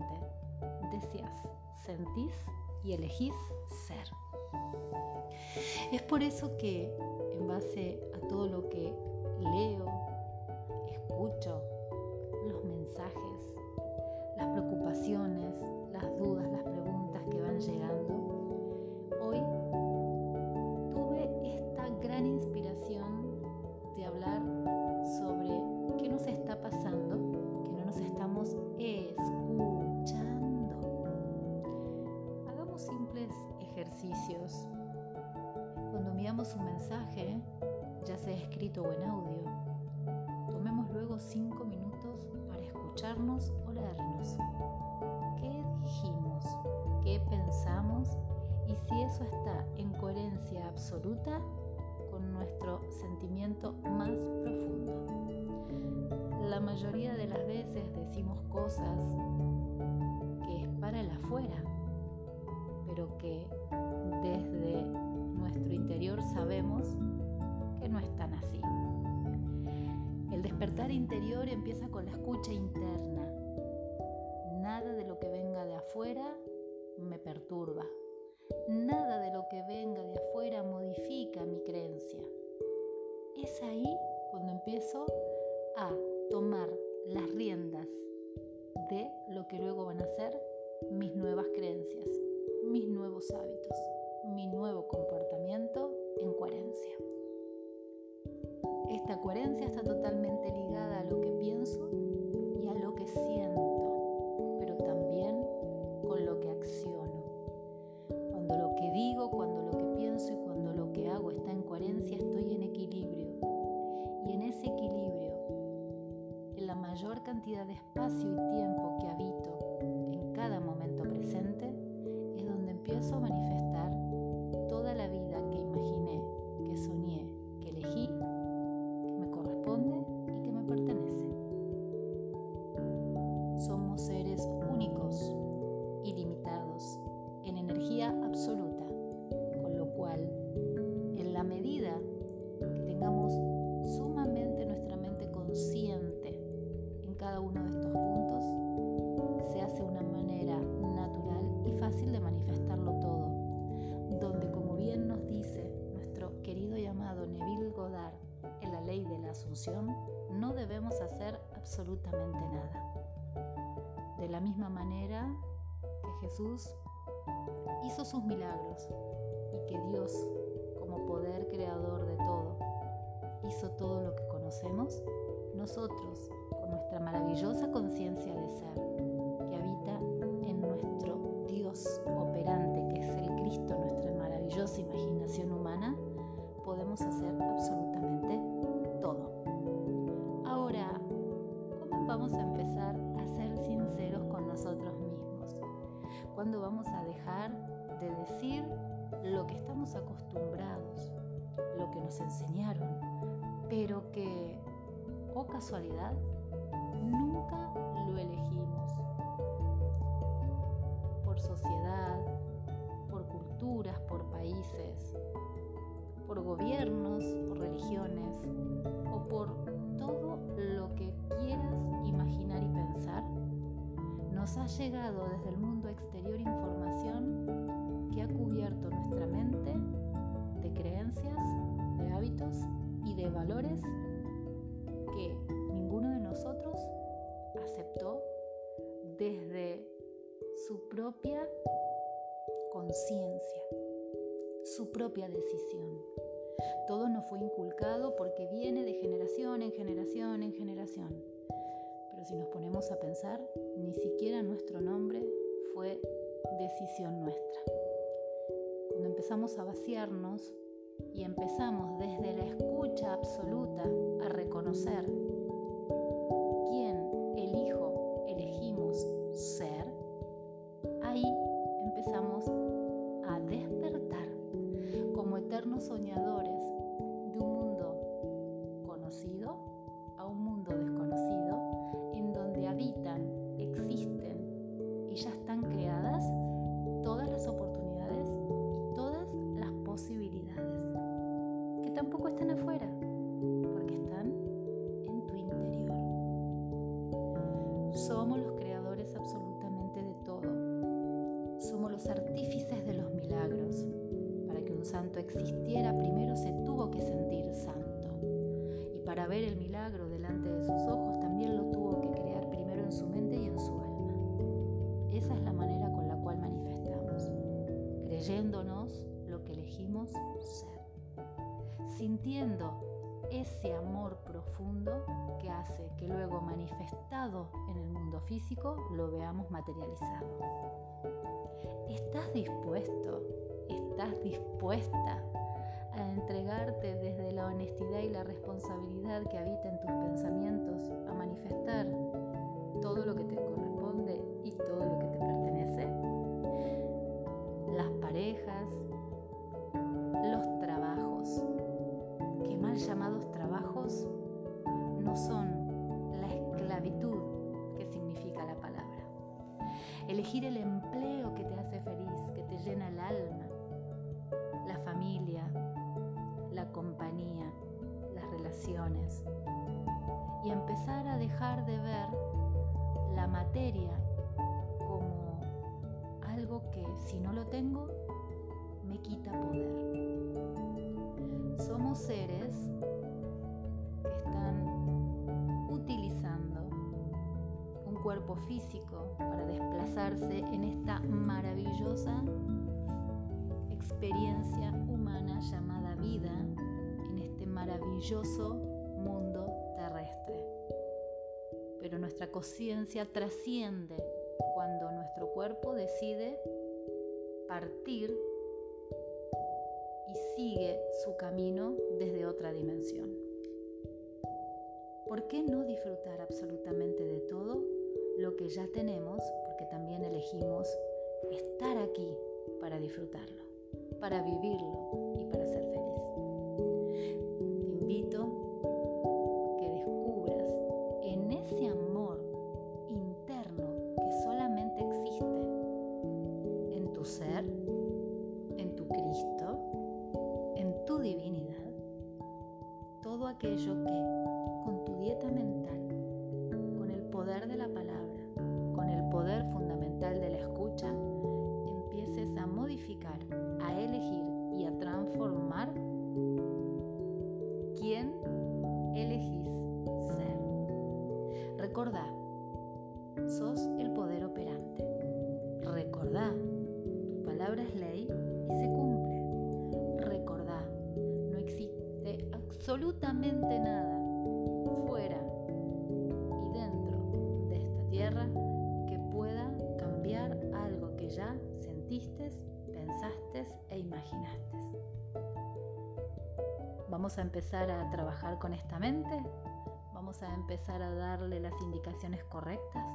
consciente, deseas, sentís y elegís ser. Es por eso que en base a todo lo que leo, escucho, los mensajes, las preocupaciones, las dudas, las preguntas que van llegando, escrito o en audio. Tomemos luego cinco minutos para escucharnos o leernos. ¿Qué dijimos? ¿Qué pensamos? Y si eso está en coherencia absoluta con nuestro sentimiento más profundo. La mayoría de las veces decimos cosas que es para el afuera, pero que despertar interior empieza con la escucha interna. Nada de lo que venga de afuera me perturba. Nada de lo que venga de afuera modifica mi creencia. Es ahí y que Dios, como poder creador de todo, hizo todo lo que conocemos, nosotros, con nuestra maravillosa conciencia de ser, por sociedad, por culturas, por países, por gobiernos, por religiones o por todo lo que quieras imaginar y pensar, nos ha llegado desde el mundo exterior información que ha cubierto nuestra mente de creencias, de hábitos y de valores que ninguno de nosotros aceptó desde su propia conciencia, su propia decisión. Todo nos fue inculcado porque viene de generación en generación en generación. Pero si nos ponemos a pensar, ni siquiera nuestro nombre fue decisión nuestra. Cuando empezamos a vaciarnos y empezamos desde la escucha absoluta a reconocer existiera, primero se tuvo que sentir santo. Y para ver el milagro delante de sus ojos, también lo tuvo que crear primero en su mente y en su alma. Esa es la manera con la cual manifestamos, creyéndonos lo que elegimos ser, sintiendo ese amor profundo que hace que luego manifestado en el mundo físico lo veamos materializado. ¿Estás dispuesto estás dispuesta a entregarte desde la honestidad y la responsabilidad que habita en tus pensamientos a manifestar todo lo que te corresponde llamados trabajos no son la esclavitud que significa la palabra. Elegir el empleo que te hace feliz, que te llena el alma, familia, la compañía, las relaciones y empezar a dejar de ver la materia como algo que si no lo tengo me quita poder. Cuerpo físico para desplazarse en esta maravillosa experiencia humana llamada vida en este maravilloso mundo terrestre. Pero nuestra conciencia trasciende cuando nuestro cuerpo decide partir y sigue su camino desde otra dimensión. ¿Por qué no disfrutar absolutamente de todo lo que ya tenemos? Porque también elegimos estar aquí para disfrutarlo para vivirlo y para ser absolutamente nada fuera y dentro de esta tierra que pueda cambiar algo que ya sentiste pensaste e imaginaste. Vamos a empezar a trabajar con esta mente, vamos a empezar a darle las indicaciones correctas,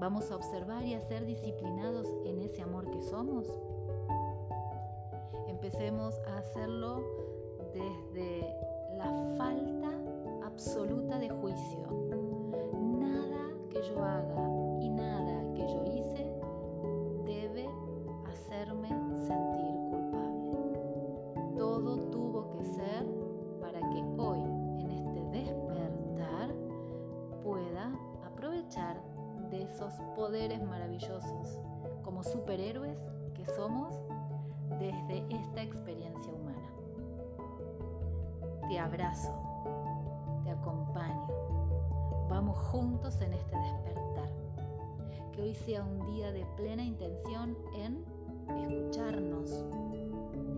vamos a observar y a ser disciplinados en ese amor que somos. Empecemos a hacerlo desde absoluta de juicio. Nada que yo haga y nada que yo hice debe hacerme sentir culpable. Todo tuvo que ser para que hoy, en este despertar, pueda aprovechar de esos poderes maravillosos como superhéroes que somos desde esta experiencia humana. Te abrazo Hoy sea un día de plena intención en escucharnos.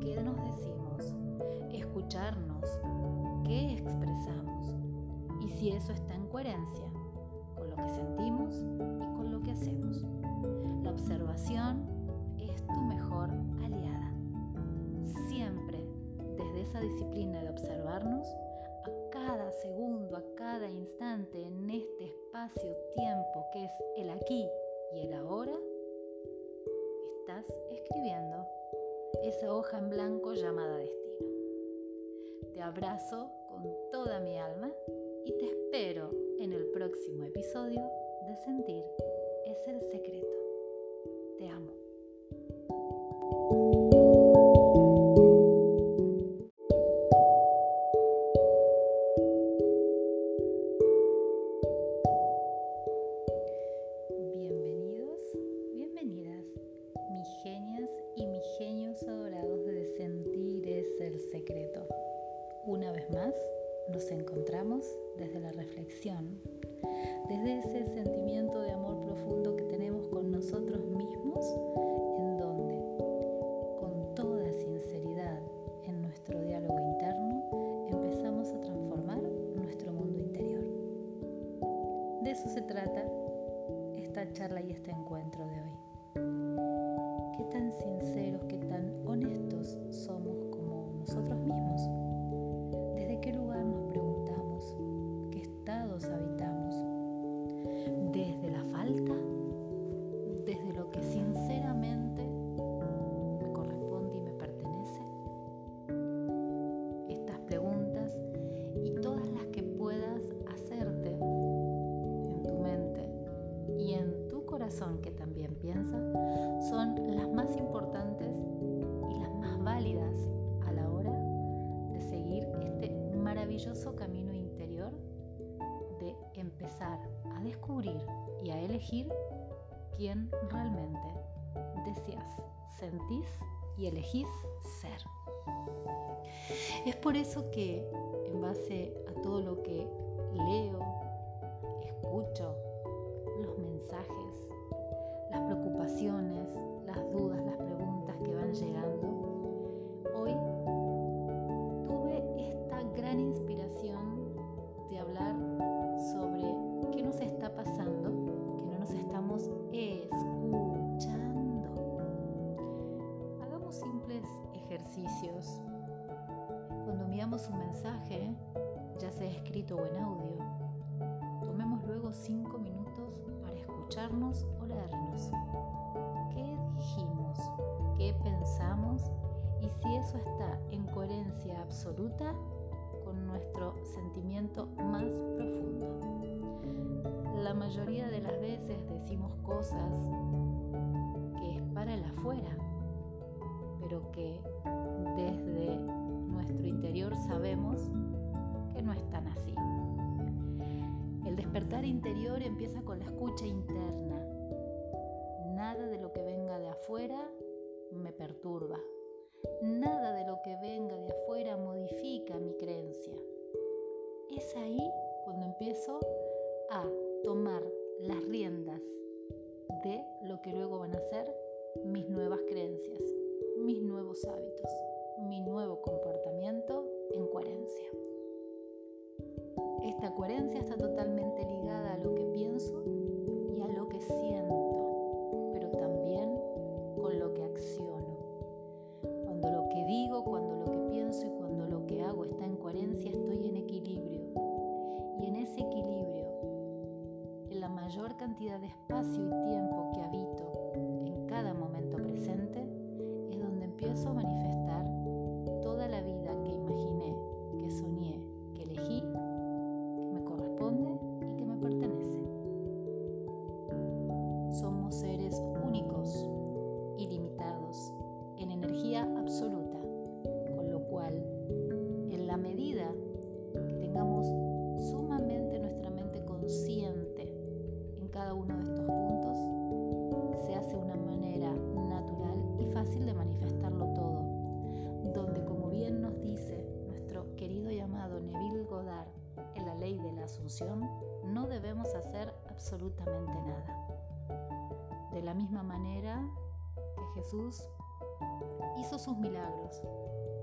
¿Qué nos decimos? Escucharnos. ¿Qué expresamos? Y si eso está en coherencia con lo que sentimos y con lo que hacemos. La observación es tu mejor aliada. Siempre desde esa disciplina de observarnos, a cada segundo, a cada instante, en este espacio-tiempo que es el aquí y el ahora, estás escribiendo esa hoja en blanco llamada destino. Te abrazo con toda mi alma y te espero en el próximo episodio de Sentir es el secreto. Te amo. Realmente deseas, sentís y elegís ser. Es por eso que en base a todo lo que leo, escucho, los mensajes, las preocupaciones, las dudas, las preguntas que van llegando, escucharnos o leernos. ¿Qué dijimos? ¿Qué pensamos? Y si eso está en coherencia absoluta con nuestro sentimiento más profundo. La mayoría de las veces decimos cosas que es para el afuera, pero que desde nuestro interior sabemos que no están así. El despertar interior empieza con la escucha interna. Nada de lo que venga de afuera me perturba. Nada de lo que venga de afuera modifica mi creencia. Es ahí cuando empiezo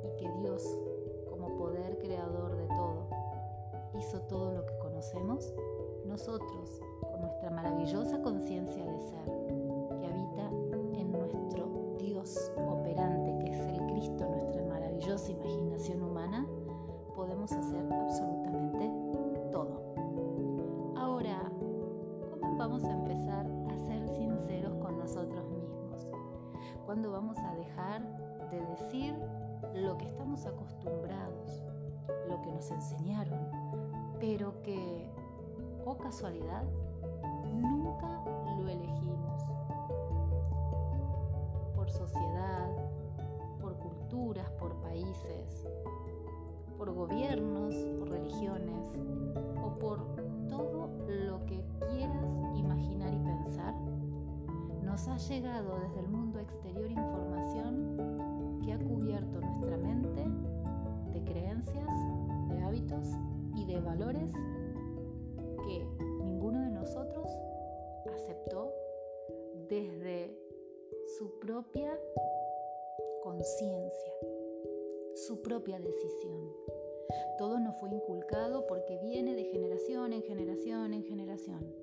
y que Dios, como poder creador de todo, hizo todo lo que conocemos, nosotros, con nuestra maravillosa conciencia de ser, casualidad, nunca lo elegimos? Por sociedad, por culturas, por países, por gobiernos, por religiones o por todo lo que quieras imaginar y pensar, nos ha llegado desde el mundo exterior información que ha cubierto nuestra mente de creencias, de hábitos y de valores propia conciencia, su propia decisión. Todo nos fue inculcado porque viene de generación en generación en generación.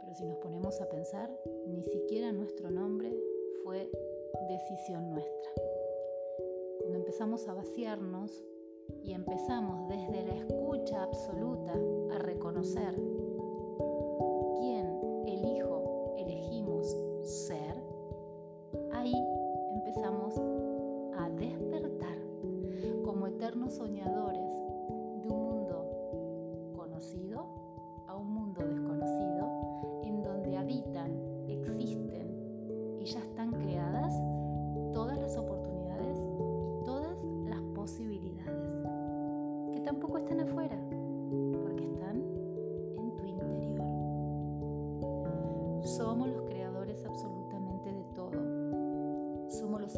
Pero si nos ponemos a pensar, ni siquiera nuestro nombre fue decisión nuestra. Cuando empezamos a vaciarnos y empezamos desde la escucha absoluta a reconocer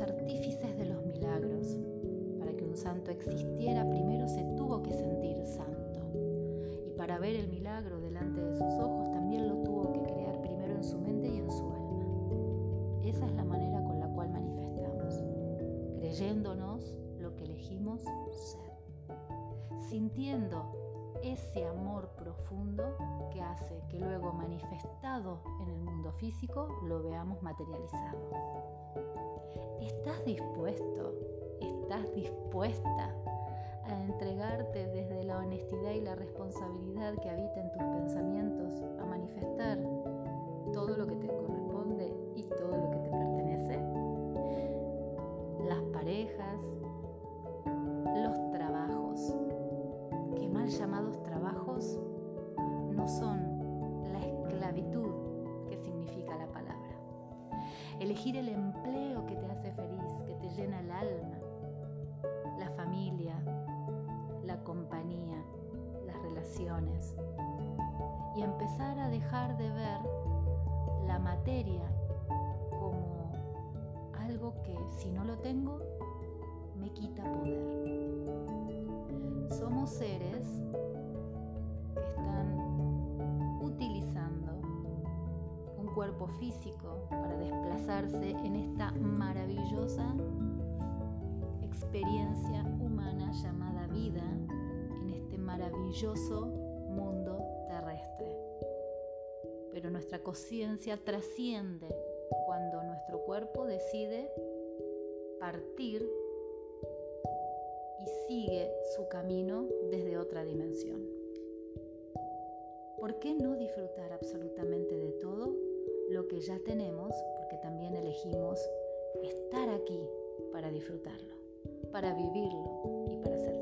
artífices de los milagros. Para que un santo existiera, primero se tuvo que sentir santo. Y para ver el milagro delante de sus ojos, también lo tuvo que crear primero en su mente y en su alma. Esa es la manera con la cual manifestamos, creyéndonos lo que elegimos ser, sintiendo ese amor profundo que hace que luego manifestado en el mundo físico lo veamos materializado. ¿Estás dispuesto? ¿Estás dispuesta a entregarte desde la honestidad y la responsabilidad que habita en tus pensamientos a manifestar todo lo que te corresponde y todo lo que te pertenece? Las parejas, los trabajos, que mal llamados no son la esclavitud que significa la palabra. Elegir el empleo que te llena el alma, la familia, la compañía, las relaciones y empezar a dejar de ver la materia como algo que si no lo tengo me quita poder. Cuerpo físico para desplazarse en esta maravillosa experiencia humana llamada vida en este maravilloso mundo terrestre. Pero nuestra conciencia trasciende cuando nuestro cuerpo decide partir y sigue su camino desde otra dimensión. ¿Por qué no disfrutar absolutamente ya tenemos? Porque también elegimos estar aquí para disfrutarlo para vivirlo y para ser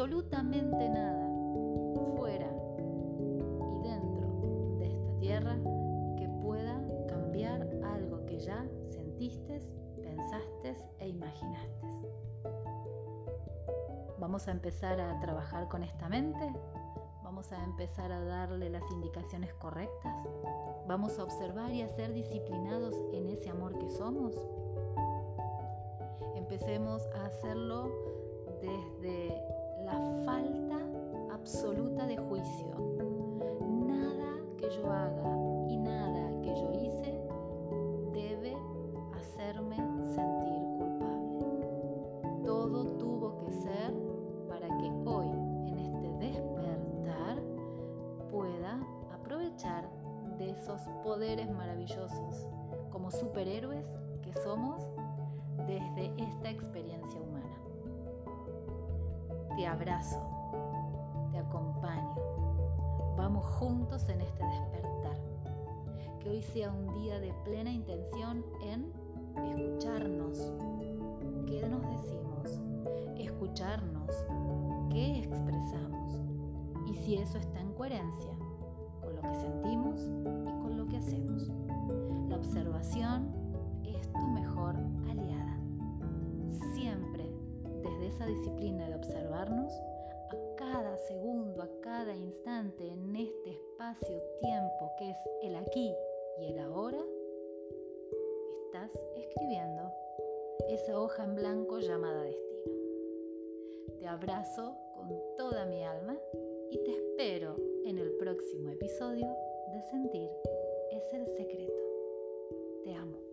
absolutamente nada fuera y dentro de esta tierra que pueda cambiar algo que ya sentiste, pensaste e imaginaste. Vamos a empezar a trabajar con esta mente. Vamos a empezar a darle las indicaciones correctas. Vamos a observar y a ser disciplinados en ese amor que somos. Empecemos a hacerlo desde la falta absoluta de juicio. Abrazo, te acompaño. Vamos juntos en este despertar. Que hoy sea un día de plena intención en escucharnos. ¿Qué nos decimos? Escucharnos. ¿Qué expresamos? Y si eso está en coherencia con lo que sentimos y con lo que hacemos. La observación es tu mejor esa disciplina de observarnos a cada segundo, a cada instante, en este espacio-tiempo que es el aquí y el ahora, estás escribiendo esa hoja en blanco llamada destino. Te abrazo con toda mi alma y te espero en el próximo episodio de Sentir es el secreto. Te amo.